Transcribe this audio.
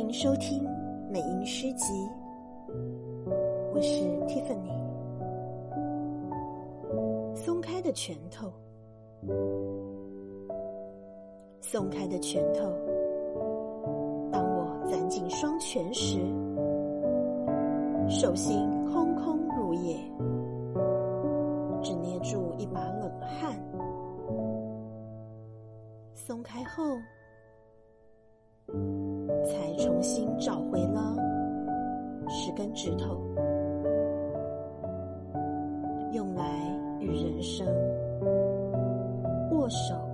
迎收听美音诗集，我是 Tiffany。松开的拳头，松开的拳头。当我攥紧双拳时，手心空空如也，只捏住一把冷汗。松开后。才重新找回了十根指头，用来与人生握手。